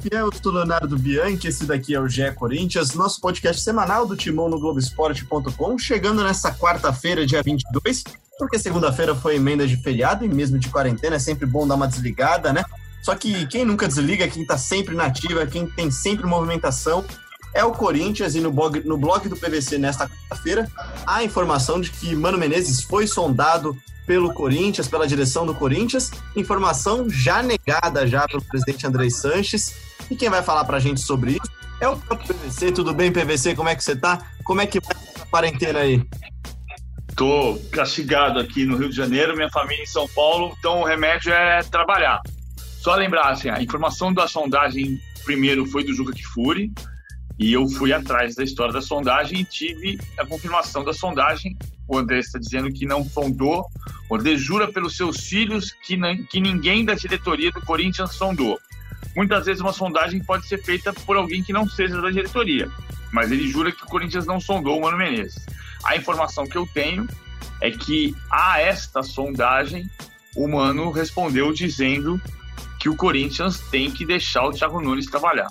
Fiel, eu sou Leonardo Bianchi, esse daqui é o GE Corinthians, nosso podcast semanal do Timão no Globoesporte.com, chegando nessa quarta-feira, dia 22, porque segunda-feira foi emenda de feriado e mesmo de quarentena é sempre bom dar uma desligada, né? Só que quem nunca desliga, quem tá sempre nativa, quem tem sempre movimentação, é o Corinthians e no blog, no blog do PVC nesta quarta-feira há informação de que Mano Menezes foi sondado pelo Corinthians, pela direção do Corinthians, informação já negada já pelo presidente André Sanches. E quem vai falar para a gente sobre isso é o PVC. Tudo bem, PVC? Como é que você tá? Como é que vai a quarentena aí? Tô castigado aqui no Rio de Janeiro, minha família em São Paulo, então o remédio é trabalhar. Só lembrar, assim, a informação da sondagem primeiro foi do Juca Kifuri, e eu fui atrás da história da sondagem e tive a confirmação da sondagem. O André está dizendo que não sondou. O André jura pelos seus filhos que, que ninguém da diretoria do Corinthians sondou. Muitas vezes uma sondagem pode ser feita por alguém que não seja da diretoria, mas ele jura que o Corinthians não sondou o Mano Menezes. A informação que eu tenho é que a esta sondagem o Mano respondeu dizendo que o Corinthians tem que deixar o Thiago Nunes trabalhar.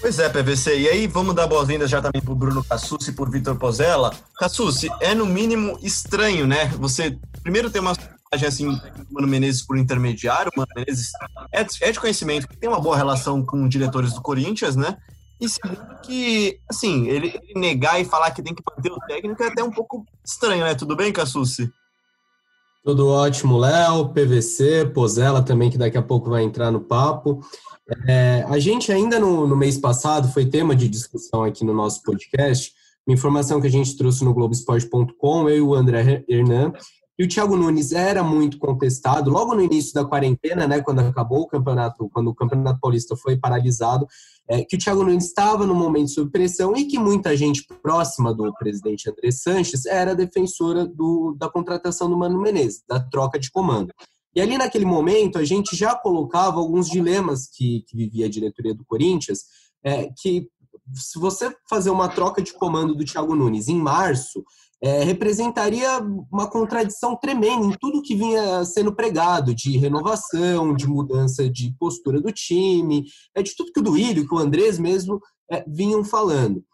Pois é, PVC. E aí, vamos dar boas-vindas já também pro Bruno Cassucci e por Vitor Pozella. Cassucci, é no mínimo estranho, né? Você primeiro tem uma assim, do Mano Menezes por intermediário. O Mano Menezes é, é de conhecimento tem uma boa relação com diretores do Corinthians, né? E segundo que, assim, ele, ele negar e falar que tem que manter o técnico é até um pouco estranho, né? Tudo bem, Cassucci? Tudo ótimo, Léo, PVC, Pozella também, que daqui a pouco vai entrar no papo. É, a gente ainda no, no, mês passado foi tema de discussão aqui no nosso podcast, uma informação que a gente trouxe no Globoesporte.com, eu e o André Hernan, e o Thiago Nunes era muito contestado logo no início da quarentena, né, quando acabou o campeonato, quando o Campeonato Paulista foi paralisado, é, que o Thiago Nunes estava no momento sob pressão e que muita gente próxima do presidente André Sanches era defensora do, da contratação do Mano Menezes, da troca de comando. E ali naquele momento a gente já colocava alguns dilemas que, que vivia a diretoria do Corinthians, é, que se você fazer uma troca de comando do Thiago Nunes em março, é, representaria uma contradição tremenda em tudo que vinha sendo pregado, de renovação, de mudança de postura do time, é, de tudo que o Duílio, que o Andrés mesmo é, vinham falando.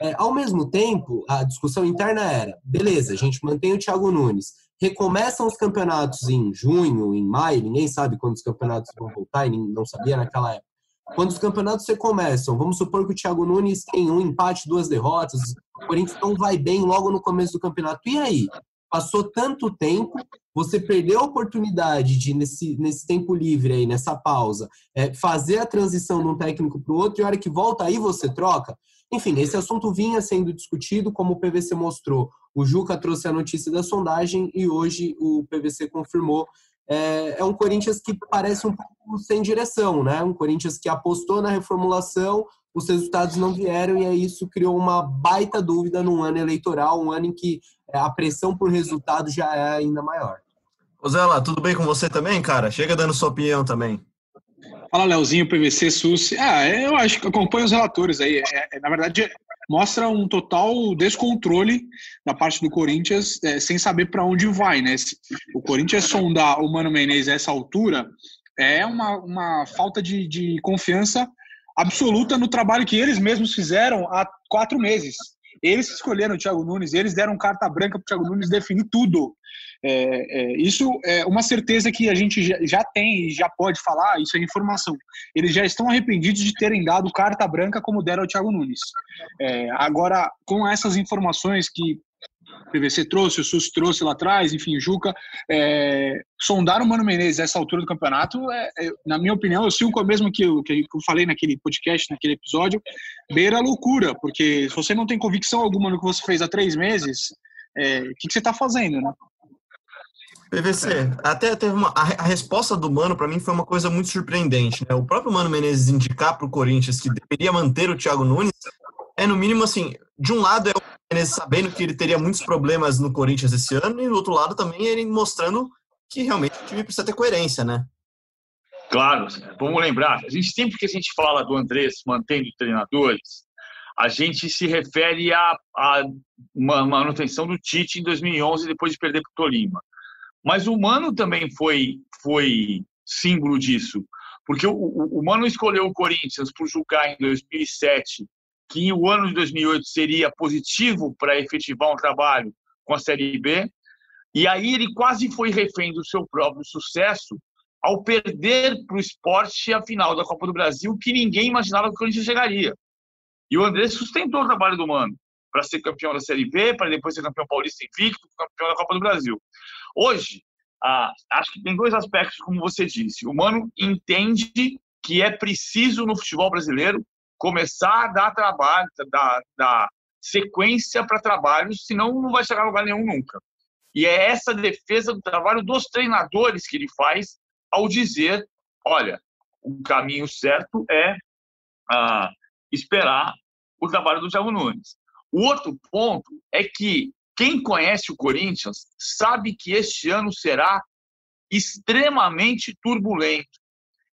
É, ao mesmo tempo, a discussão interna era: beleza, a gente mantém o Thiago Nunes, recomeçam os campeonatos em junho, em maio, ninguém sabe quando os campeonatos vão voltar, e não sabia naquela época. Quando os campeonatos recomeçam, vamos supor que o Thiago Nunes tem um empate, duas derrotas, o Corinthians não vai bem logo no começo do campeonato. E aí? Passou tanto tempo, você perdeu a oportunidade de, nesse, nesse tempo livre aí, nessa pausa, é, fazer a transição de um técnico para o outro, e a hora que volta aí você troca. Enfim, esse assunto vinha sendo discutido, como o PVC mostrou. O Juca trouxe a notícia da sondagem e hoje o PVC confirmou. É, é um Corinthians que parece um pouco sem direção, né? Um Corinthians que apostou na reformulação, os resultados não vieram e aí isso criou uma baita dúvida num ano eleitoral, um ano em que é, a pressão por resultado já é ainda maior. Zé, tudo bem com você também, cara? Chega dando sua opinião também. Fala, Leozinho, PVC, SUS. Ah, eu acho que acompanho os relatores aí. É, é, na verdade, mostra um total descontrole da parte do Corinthians, é, sem saber para onde vai, né? O Corinthians sondar o Mano Menezes a essa altura é uma, uma falta de, de confiança absoluta no trabalho que eles mesmos fizeram há quatro meses. Eles escolheram o Thiago Nunes, eles deram carta branca para o Thiago Nunes definir tudo. É, é, isso é uma certeza que a gente já, já tem e já pode falar, isso é informação. Eles já estão arrependidos de terem dado carta branca como deram ao Thiago Nunes. É, agora, com essas informações que o PVC trouxe, o SUS trouxe lá atrás, enfim, Juca, é, sondar o Mano Menezes nessa altura do campeonato, é, é, na minha opinião, eu sigo o mesmo que eu, que eu falei naquele podcast, naquele episódio, beira loucura, porque se você não tem convicção alguma no que você fez há três meses, o que, que, você está fazendo, né? PVC, até teve uma. A, a resposta do Mano, para mim, foi uma coisa muito surpreendente. Né? O próprio Mano Menezes indicar para o Corinthians que deveria manter o Thiago Nunes é, no mínimo, assim, de um lado é o Menezes sabendo que ele teria muitos problemas no Corinthians esse ano, e do outro lado também ele mostrando que realmente o time precisa ter coerência, né? Claro, vamos lembrar, a gente sempre que a gente fala do Andrés mantendo treinadores, a gente se refere à, manutenção do Tite em 2011, depois de perder para o Tolima. Mas o Mano também foi, foi símbolo disso, Porque o, o, o Mano escolheu o Corinthians por julgar em 2007 que o ano de 2008 seria positivo para efetivar um trabalho com a Série B, e aí ele quase foi refém do seu próprio sucesso ao perder para o esporte a final da Copa do Brasil, que ninguém imaginava que o Corinthians chegaria. E o André sustentou o trabalho do Mano para ser campeão da Série B, para depois ser campeão paulista invicto, campeão da Copa do Brasil. Hoje, ah, acho que tem dois aspectos, como você disse. O Mano entende que é preciso no futebol brasileiro começar a dar trabalho, dar, dar sequência para trabalhos, senão não vai chegar a lugar nenhum nunca. E é essa defesa do trabalho dos treinadores que ele faz ao dizer: olha, o caminho certo é ah, esperar o trabalho do Thiago Nunes. O outro ponto é que quem conhece o Corinthians sabe que este ano será extremamente turbulento.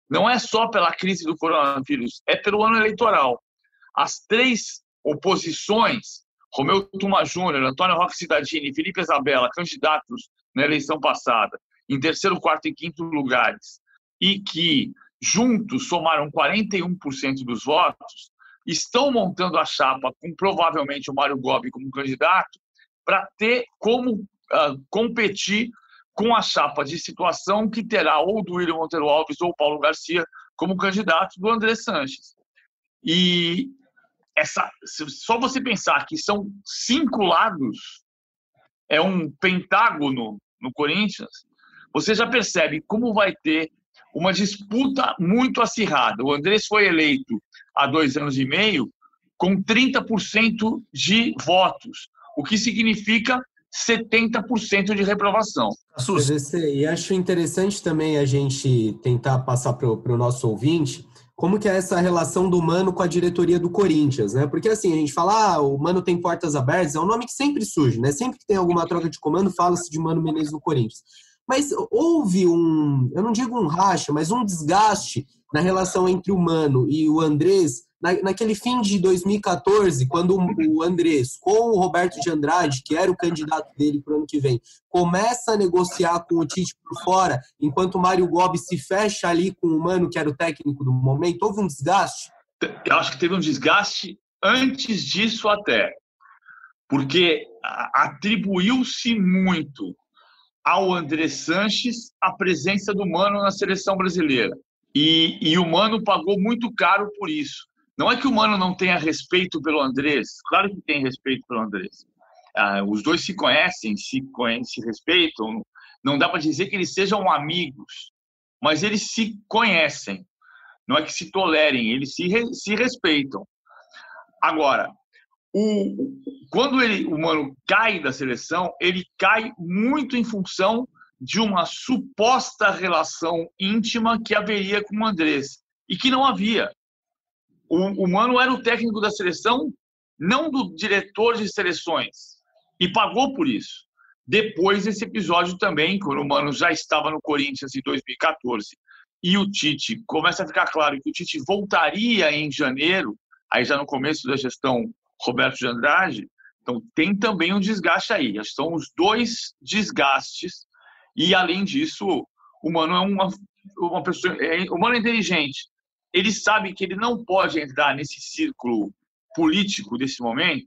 Não é só pela crise do coronavírus, é pelo ano eleitoral. As três oposições, Romeu Tuma Júnior, Antônio Roque Cidadini e Felipe Isabella, candidatos na eleição passada, em terceiro, quarto e quinto lugares, e que juntos somaram 41% dos votos, estão montando a chapa com provavelmente o Mário Gobi como candidato para ter como uh, competir com a chapa de situação que terá ou do William Monteiro Alves ou Paulo Garcia como candidato do André Sanches. E essa, só você pensar que são cinco lados, é um pentágono no Corinthians, você já percebe como vai ter uma disputa muito acirrada. O Andrés foi eleito há dois anos e meio com 30% de votos, o que significa 70% de reprovação. E acho interessante também a gente tentar passar para o nosso ouvinte como que é essa relação do Mano com a diretoria do Corinthians, né? Porque assim, a gente fala, ah, o Mano tem portas abertas, é um nome que sempre surge, né? Sempre que tem alguma troca de comando, fala-se de Mano Menezes no Corinthians. Mas houve um, eu não digo um racha, mas um desgaste na relação entre o Mano e o Andrés na, naquele fim de 2014, quando o Andrés, com o Roberto de Andrade, que era o candidato dele para o ano que vem, começa a negociar com o Tite por fora, enquanto o Mário Gobi se fecha ali com o Mano, que era o técnico do momento, houve um desgaste? Eu acho que teve um desgaste antes disso até, porque atribuiu-se muito ao André Sanches a presença do Mano na seleção brasileira. E, e, o Mano pagou muito caro por isso. Não é que o Mano não tenha respeito pelo Andrés, claro que tem respeito pelo Andrés. Ah, os dois se conhecem, se, se respeitam. Não dá para dizer que eles sejam amigos, mas eles se conhecem. Não é que se tolerem, eles se, se respeitam. Agora, o, quando ele, o Mano cai da seleção, ele cai muito em função de uma suposta relação íntima que haveria com o Andrés e que não havia. O, o Mano era o técnico da seleção, não do diretor de seleções, e pagou por isso. Depois desse episódio também, quando o Mano já estava no Corinthians em 2014, e o Tite, começa a ficar claro que o Tite voltaria em janeiro, aí já no começo da gestão Roberto de Andrade, então tem também um desgaste aí. São os dois desgastes, e além disso, o Mano é uma, uma pessoa. É, o Mano é inteligente, ele sabe que ele não pode entrar nesse círculo político desse momento,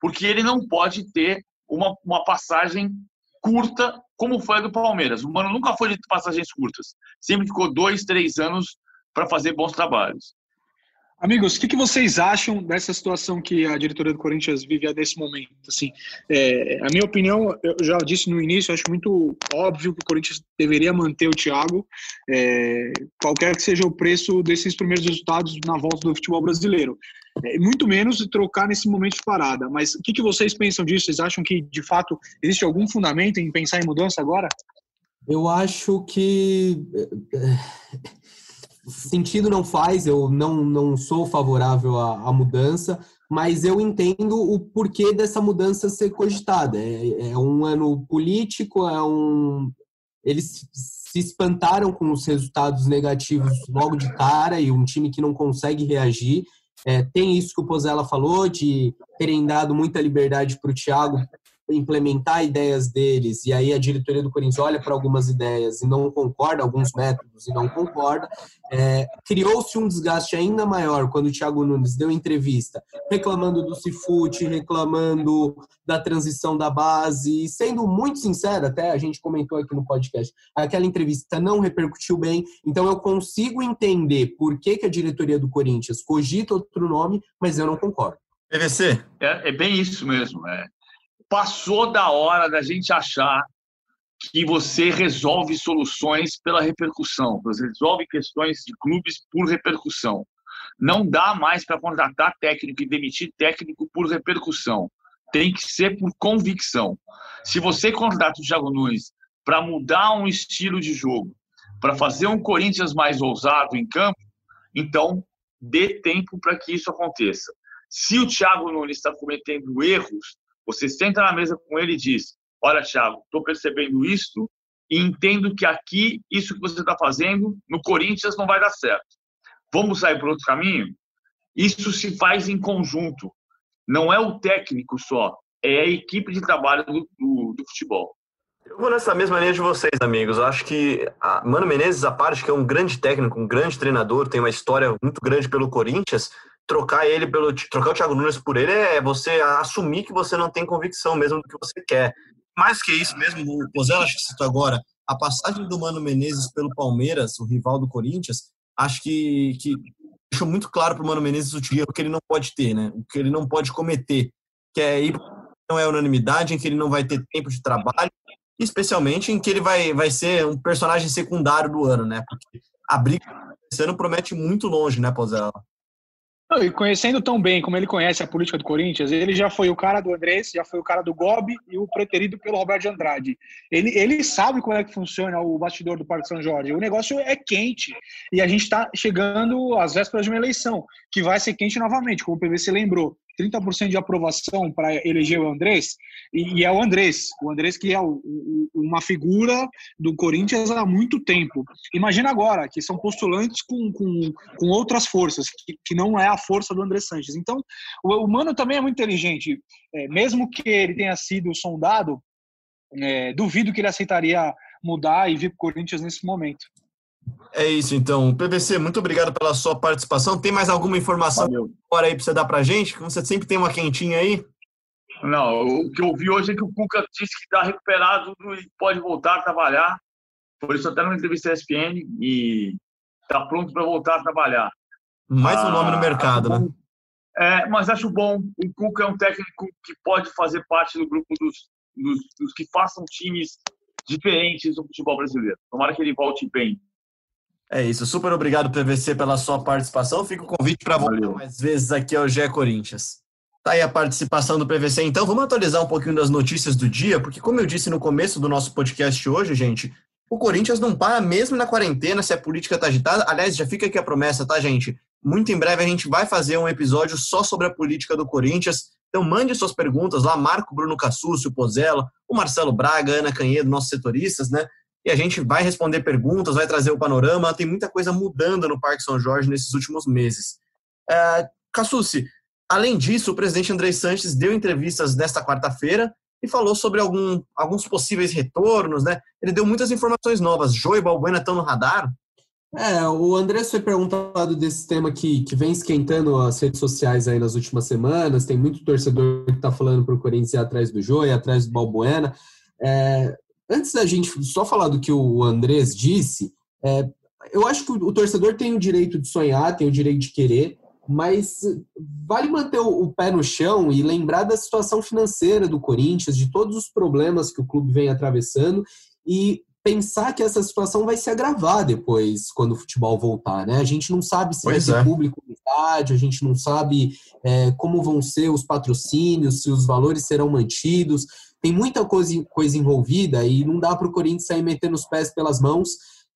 porque ele não pode ter uma, uma passagem curta como foi a do Palmeiras. O Mano nunca foi de passagens curtas. Sempre ficou dois, três anos para fazer bons trabalhos. Amigos, o que, que, vocês acham dessa situação que a diretoria do Corinthians vive nesse momento? Assim, é, a minha opinião, eu já disse no início, acho muito óbvio que o Corinthians deveria manter o Thiago, é, qualquer que seja o preço desses primeiros resultados na volta do futebol brasileiro. É, muito menos trocar nesse momento de parada. Mas o que, que vocês pensam disso? Vocês acham que, de fato, existe algum fundamento em pensar em mudança agora? Eu acho que sentido não faz, eu não, não sou favorável à, à, mudança, mas eu entendo o porquê dessa mudança ser cogitada. É, é um ano político, é um. Eles se espantaram com os resultados negativos logo de cara e um time que não consegue reagir. É, tem isso que o Pozella falou, de terem dado muita liberdade para o Thiago implementar ideias deles e aí a diretoria do Corinthians olha para algumas ideias e não concorda, alguns métodos e não concorda, é, criou-se um desgaste ainda maior quando o Thiago Nunes deu entrevista reclamando do Cifute, reclamando da transição da base, e sendo muito sincero, até a gente comentou aqui no podcast, aquela entrevista não repercutiu bem, então eu consigo entender por que, que a diretoria do Corinthians cogita outro nome, mas eu não concordo. PVC? É, é bem isso mesmo. É. Passou da hora da gente achar que você resolve soluções pela repercussão, você resolve questões de clubes por repercussão. Não dá mais para contratar técnico e demitir técnico por repercussão. Tem que ser por convicção. Se você contrata o Thiago Nunes para mudar um estilo de jogo, para fazer um Corinthians mais ousado em campo, então dê tempo para que isso aconteça. Se o Thiago Nunes está cometendo erros, você senta na mesa com ele e diz: Olha, Thiago, estou percebendo isso e entendo que aqui, isso que você está fazendo, no Corinthians não vai dar certo. Vamos sair por outro caminho? Isso se faz em conjunto. Não é o técnico só, é a equipe de trabalho do, do, do futebol. Eu vou nessa mesma linha de vocês, amigos. Eu acho que Mano Menezes, a parte que é um grande técnico, um grande treinador, tem uma história muito grande pelo Corinthians, trocar ele pelo trocar o Thiago Nunes por ele é você assumir que você não tem convicção mesmo do que você quer. Mais que isso mesmo, o Pozella acho que citou agora, a passagem do Mano Menezes pelo Palmeiras, o rival do Corinthians, acho que, que deixou muito claro para o Mano Menezes o que ele não pode ter, né? O que ele não pode cometer, que é ir não é unanimidade, em que ele não vai ter tempo de trabalho, especialmente em que ele vai, vai ser um personagem secundário do ano, né? Porque a briga esse ano promete muito longe, né, Pozella? E conhecendo tão bem como ele conhece a política do Corinthians, ele já foi o cara do Andrés, já foi o cara do Gobi e o preterido pelo Roberto de Andrade. Ele, ele sabe como é que funciona o bastidor do Parque São Jorge. O negócio é quente e a gente está chegando às vésperas de uma eleição, que vai ser quente novamente, como o PVC lembrou. 30% de aprovação para eleger o Andrés, e, e, é o Andrés, o Andrés que é o, o, uma figura do Corinthians há muito tempo. Imagina agora que são postulantes com, com, com outras forças, que, que não é a força do André Sanches. Então, o, o Mano também é muito inteligente, é, mesmo que ele tenha sido sondado, é, duvido que ele aceitaria mudar e vir para o Corinthians nesse momento. É isso, então. PVC, muito obrigado pela sua participação. Tem mais alguma informação agora aí para você dar para gente? Você sempre tem uma quentinha aí? Não, o que eu vi hoje é que o Cuca disse que está recuperado e pode voltar a trabalhar. Por isso, até numa entrevista ESPN e está pronto para voltar a trabalhar. Mais um nome no ah, mercado, né? É, mas acho bom. O Cuca é um técnico que pode fazer parte do grupo dos, dos, dos que façam times diferentes no futebol brasileiro. Tomara que ele volte bem. É isso. Super obrigado, PVC, pela sua participação. Fica o convite para voltar mais vezes aqui ao GE Corinthians. Tá aí a participação do PVC. Então, vamos atualizar um pouquinho das notícias do dia, porque, como eu disse no começo do nosso podcast hoje, gente, o Corinthians não para mesmo na quarentena se a política tá agitada. Aliás, já fica aqui a promessa, tá, gente? Muito em breve a gente vai fazer um episódio só sobre a política do Corinthians. Então, mande suas perguntas lá, Marco Bruno Cassúcio, Pozella, o Marcelo Braga, Ana Canhedo, nossos setoristas, né? E a gente vai responder perguntas, vai trazer o panorama. Tem muita coisa mudando no Parque São Jorge nesses últimos meses. É, Cassucci, além disso, o presidente André Sanches deu entrevistas nesta quarta-feira e falou sobre algum, alguns possíveis retornos, né? Ele deu muitas informações novas. Joe e Balbuena estão no radar? É, o André foi perguntado desse tema que, que vem esquentando as redes sociais aí nas últimas semanas. Tem muito torcedor que está falando para o Corinthians ir atrás do Joe, atrás do Balbuena. É, antes da gente só falar do que o Andrés disse, é, eu acho que o, torcedor tem o direito de sonhar, tem o direito de querer, mas vale manter o, pé no chão e lembrar da situação financeira do Corinthians, de todos os problemas que o clube vem atravessando e pensar que essa situação vai se agravar depois, quando o futebol voltar, né? A gente não sabe se pois vai é. ter público a gente não sabe é, como vão ser os patrocínios, se os valores serão mantidos tem muita coisa, coisa envolvida e não dá para o Corinthians sair metendo os pés pelas mãos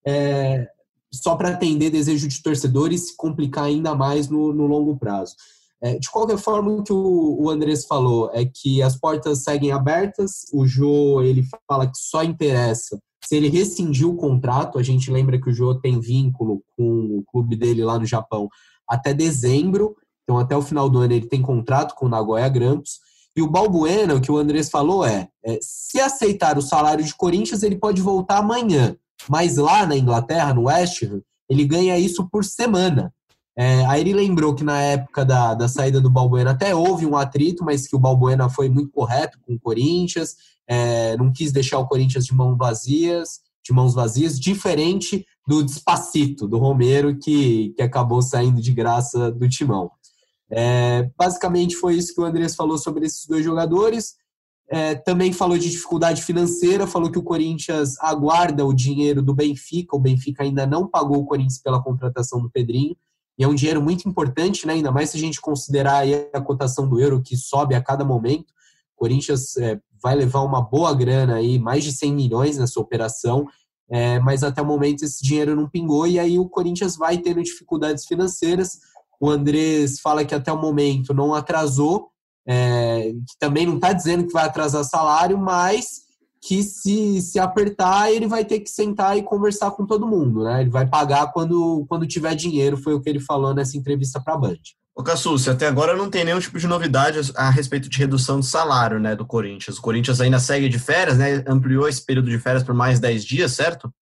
é, só para atender desejo de torcedores e se complicar ainda mais no, no longo prazo. É, de qualquer forma, o que o, o Andrés falou é que as portas seguem abertas, o Jô ele fala que só interessa se ele rescindir o contrato, a gente lembra que o Jô tem vínculo com o clube dele lá no Japão até dezembro, então até o final do ano ele tem contrato com o Nagoya Grampus, E o Balbuena, o que o Andrés falou é, é, se aceitar o salário de Corinthians, ele pode voltar amanhã. Mas lá na Inglaterra, no West Ham, ele ganha isso por semana. É, aí ele lembrou que na época da, da saída do Balbuena até houve um atrito, mas que o Balbuena foi muito correto com o Corinthians, é, não quis deixar o Corinthians de mãos vazias, de mãos vazias, diferente do Despacito, do Romero, que, que acabou saindo de graça do timão. É, basicamente foi isso que o Andrés falou sobre esses dois jogadores. É, também falou de dificuldade financeira, falou que o Corinthians aguarda o dinheiro do Benfica. O Benfica ainda não pagou o Corinthians pela contratação do Pedrinho. E é um dinheiro muito importante, né? ainda mais se a gente considerar a cotação do euro, que sobe a cada momento. O Corinthians é, vai levar uma boa grana aí, mais de 100 milhões nessa operação. É, mas até o momento esse dinheiro não pingou e aí o Corinthians vai tendo dificuldades financeiras. O Andrés fala que até o momento não atrasou, é, que também não está dizendo que vai atrasar salário, mas que se, se apertar, ele vai ter que sentar e conversar com todo mundo, né? Ele vai pagar quando, quando tiver dinheiro, foi o que ele falou nessa entrevista para a Band. Ô Cassucci, até agora não tem nenhum tipo de novidade a respeito de redução de salário né, do Corinthians. O Corinthians ainda segue de férias, né? Ampliou esse período de férias por mais 10 dias, certo?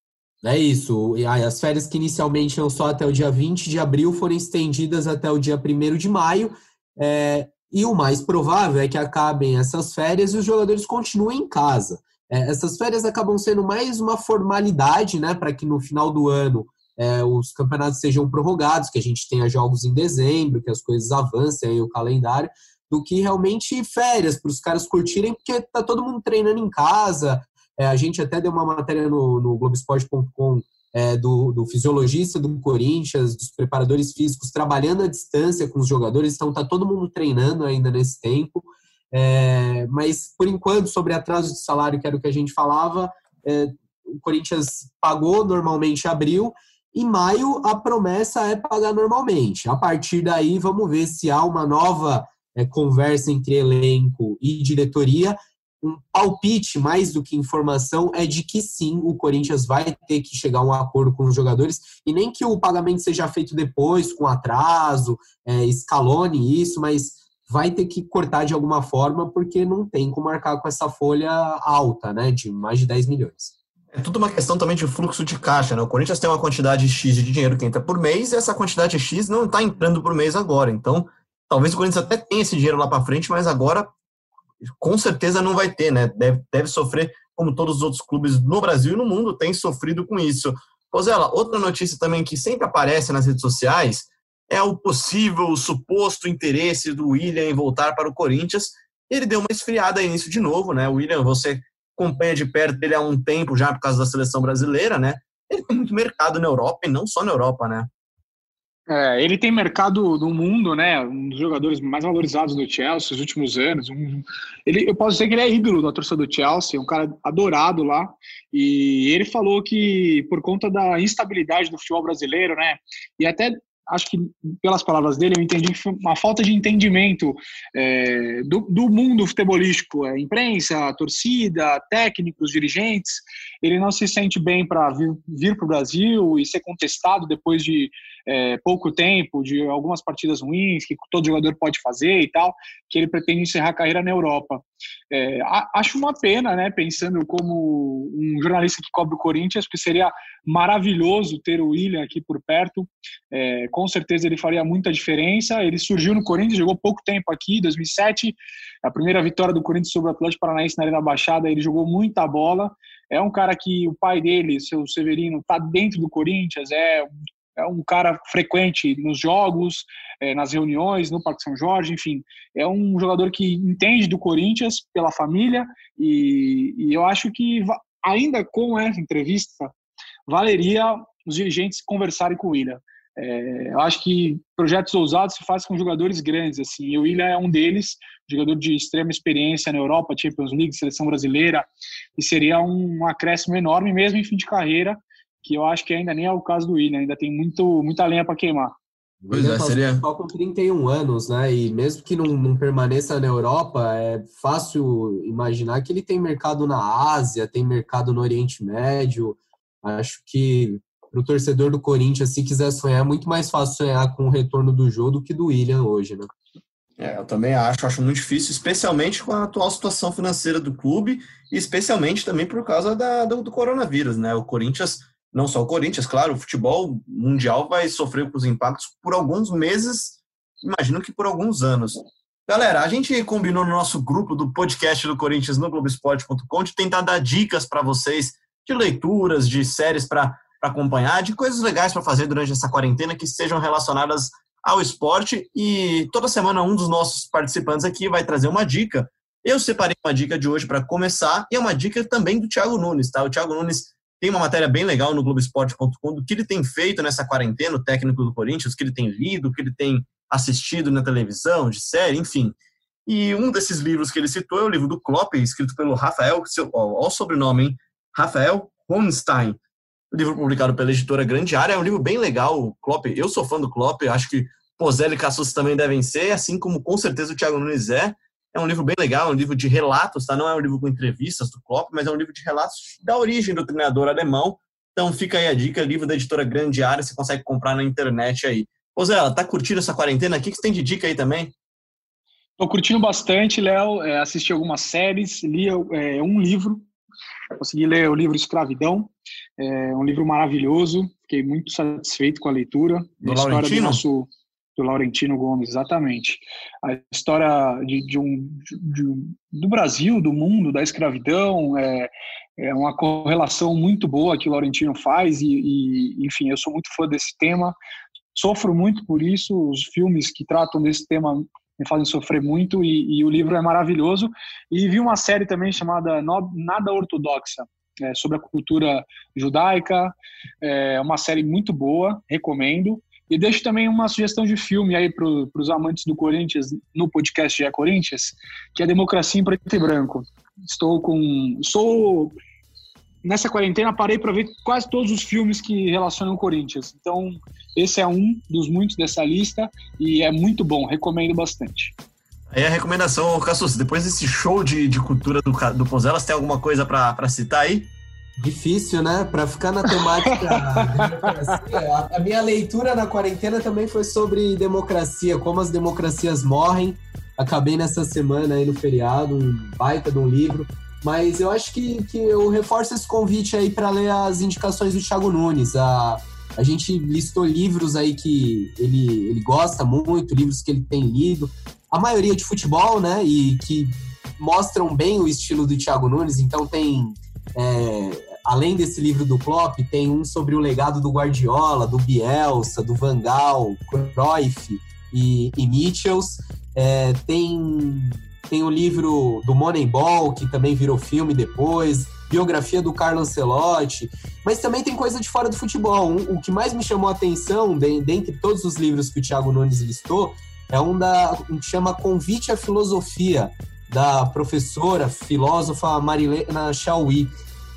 É isso. As férias que inicialmente iam só até o dia 20 de abril foram estendidas até o dia 1 de maio. É, e o mais provável é que acabem essas férias e os jogadores continuem em casa. É, essas férias acabam sendo mais uma formalidade, né, para que no final do ano é, os campeonatos sejam prorrogados, que a gente tenha jogos em dezembro, que as coisas avancem aí o calendário, do que realmente férias para os caras curtirem, porque tá todo mundo treinando em casa, é, a gente até deu uma matéria no, no Globoesporte.com é, do, do, fisiologista do Corinthians, dos preparadores físicos, trabalhando à distância com os jogadores, então está todo mundo treinando ainda nesse tempo. É, mas, por enquanto, sobre atraso de salário, que era o que a gente falava, é, o Corinthians pagou normalmente abril, em maio a promessa é pagar normalmente. A partir daí, vamos ver se há uma nova é, conversa entre elenco e diretoria um palpite mais do que informação é de que sim, o Corinthians vai ter que chegar a um acordo com os jogadores e nem que o pagamento seja feito depois, com atraso, é, escalone isso, mas vai ter que cortar de alguma forma porque não tem como marcar com essa folha alta, né, de mais de 10 milhões. É tudo uma questão também de fluxo de caixa, né? O Corinthians tem uma quantidade X de dinheiro que entra por mês e essa quantidade X não está entrando por mês agora. Então, talvez o Corinthians até tenha esse dinheiro lá para frente, mas agora com certeza não vai ter, né? Deve, deve sofrer, como todos os outros clubes no Brasil e no mundo têm sofrido com isso. Rosela, outra notícia também que sempre aparece nas redes sociais é o possível, o suposto interesse do William em voltar para o Corinthians. Ele deu uma esfriada nisso de novo, né? William, você acompanha de perto ele há um tempo já por causa da seleção brasileira, né? Ele tem muito mercado na Europa e não só na Europa, né? É, ele tem mercado no mundo, né? Um dos jogadores mais valorizados do Chelsea nos últimos anos. Um, ele, eu posso dizer que ele é ídolo da torcida do Chelsea, um cara adorado lá. E ele falou que por conta da instabilidade do futebol brasileiro, né? E até acho que pelas palavras dele eu entendi uma falta de entendimento é, do, do, mundo futebolístico, é, imprensa, torcida, técnicos, dirigentes. Ele não se sente bem para vir, vir para o Brasil e ser contestado depois de é, pouco tempo, de algumas partidas ruins que todo jogador pode fazer e tal, que ele pretende encerrar a carreira na Europa. É, acho uma pena, né, pensando como um jornalista que cobre o Corinthians, porque seria maravilhoso ter o William aqui por perto. É, com certeza ele faria muita diferença. Ele surgiu no Corinthians, jogou pouco tempo aqui, 2007, a primeira vitória do Corinthians sobre o Atlético Paranaense na Arena Baixada. Ele jogou muita bola. É um cara que o pai dele, seu Severino, está dentro do Corinthians, é é um cara frequente nos jogos, é, nas reuniões, no Parque São Jorge, enfim. É um jogador que entende do Corinthians pela família e, e eu acho que ainda com essa entrevista valeria os dirigentes conversarem com o William. É, eu acho que projetos ousados se fazem com jogadores grandes, assim, e o William é um deles, jogador de extrema experiência na Europa, Champions League, seleção brasileira, e seria um acréscimo enorme mesmo em fim de carreira, que eu acho que ainda nem é o caso do William, ainda tem muito, muita lenha para queimar. Pois é, seria. Só com 31 anos, né? E mesmo que não, não, permaneça na Europa, é fácil imaginar que ele tem mercado na Ásia, tem mercado no Oriente Médio. Acho que para o torcedor do Corinthians, se quiser sonhar, é muito mais fácil sonhar com o retorno do jogo do que do William hoje, né? É, eu também acho, acho muito difícil, especialmente com a atual situação financeira do clube e especialmente também por causa da, do, do, coronavírus, né? O Corinthians, não só o Corinthians, claro, o futebol mundial vai sofrer com os impactos por alguns meses, imagino que por alguns anos. Galera, a gente combinou no nosso grupo do podcast do Corinthians no Globoesporte.com de tentar dar dicas para vocês de leituras, de séries para acompanhar, de coisas legais para fazer durante essa quarentena que sejam relacionadas ao esporte e toda semana um dos nossos participantes aqui vai trazer uma dica. Eu separei uma dica de hoje para começar e é uma dica também do Thiago Nunes, tá? O Thiago Nunes tem uma matéria bem legal no Globoesporte.com do que ele tem feito nessa quarentena, o técnico do Corinthians, que ele tem lido, que ele tem assistido na televisão, de série, enfim. E um desses livros que ele citou é o livro do Klopp, escrito pelo Rafael, olha o sobrenome, hein? Rafael Honstein o livro publicado pela editora Grande Área é um livro bem legal. Klopp, eu sou fã do Klopp, acho que Pozelli e Cassus também devem ser, assim como com certeza o Thiago Nunes é. É um livro bem legal, é um livro de relatos, tá? Não é um livro com entrevistas do Klopp, mas é um livro de relatos da origem do treinador alemão. Então fica aí a dica, livro da editora Grande Área, você consegue comprar na internet aí. Pozella, tá curtindo essa quarentena? O que você tem de dica aí também? Tô curtindo bastante, Léo. É, assisti algumas séries, li é, um livro Consegui ler o livro Escravidão, é um livro maravilhoso, fiquei muito satisfeito com a leitura. Do a história Laurentino? do nosso do Laurentino Gomes, exatamente. A história de, de um, de, do Brasil, do mundo, da escravidão, é, é uma correlação muito boa que o Laurentino faz e, e, enfim, eu sou muito fã desse tema, sofro muito por isso, os filmes que tratam desse tema me fazem sofrer muito e, e, o livro é maravilhoso. E vi uma série também chamada Nada Ortodoxa, é, sobre a cultura judaica, é uma série muito boa, recomendo. E deixo também uma sugestão de filme aí para os amantes do Corinthians no podcast É Corinthians, que é Democracia em Preto e Branco. Estou com. Sou nessa quarentena parei para ver quase todos os filmes que relacionam o Corinthians. Então, esse é um dos muitos dessa lista e é muito bom, recomendo bastante. Aí a recomendação, Cassus, depois desse show de, de cultura do, do Pozelas, tem alguma coisa para citar aí? Difícil, né? Para ficar na temática a, a minha leitura na quarentena também foi sobre democracia, como as democracias morrem. Acabei nessa semana aí no feriado, um baita de um livro. Mas eu acho que, que eu reforço esse convite aí para ler as indicações do Thiago Nunes. A, a gente listou livros aí que ele, ele gosta muito, livros que ele tem lido. A maioria de futebol, né? E que mostram bem o estilo do Thiago Nunes. Então tem, é, além desse livro do Klopp, tem um sobre o legado do Guardiola, do Bielsa, do Van Gaal, Cruyff e, e Mitchells. É, tem tem o livro do Moneyball, que também virou filme depois, biografia do Carlo Ancelotti, mas também tem coisa de fora do futebol. Um, o que mais me chamou a atenção, de, dentre todos os livros que o Thiago Nunes listou, é um, da, um que chama Convite à Filosofia, da professora, filósofa Marilena Chauí.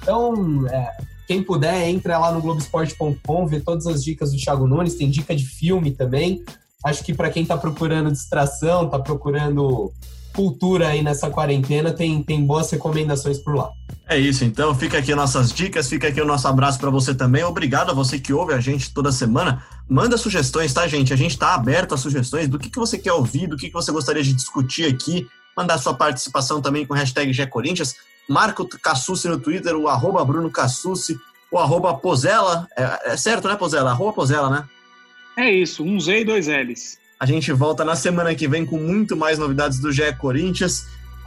Então, é, quem puder, entra lá no Globoesporte.com, vê todas as dicas do Thiago Nunes, tem dica de filme também. Acho que para quem está procurando distração, está procurando cultura aí nessa quarentena, tem, tem boas recomendações por lá. É isso, então fica aqui nossas dicas, fica aqui o nosso abraço para você também. Obrigado a você que ouve a gente toda semana. Manda sugestões, tá, gente? A gente está aberto a sugestões do que, que você quer ouvir, do que, que você gostaria de discutir aqui. Mandar sua participação também com hashtag GECorinthians. Marca o Cassucci no Twitter, o arroba Bruno Cassucci, o arroba Pozella. É, é certo, né, Pozella? Arroba Pozella, né? É isso, um Z e dois L's. A gente volta na semana que vem com muito mais novidades do GE Corinthians.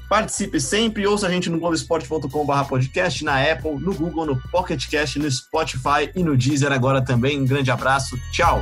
Participe sempre, ouça a gente no globesport.com.br podcast, na Apple, no Google, no Pocket Cast, no Spotify e no Deezer agora também. Um grande abraço, tchau!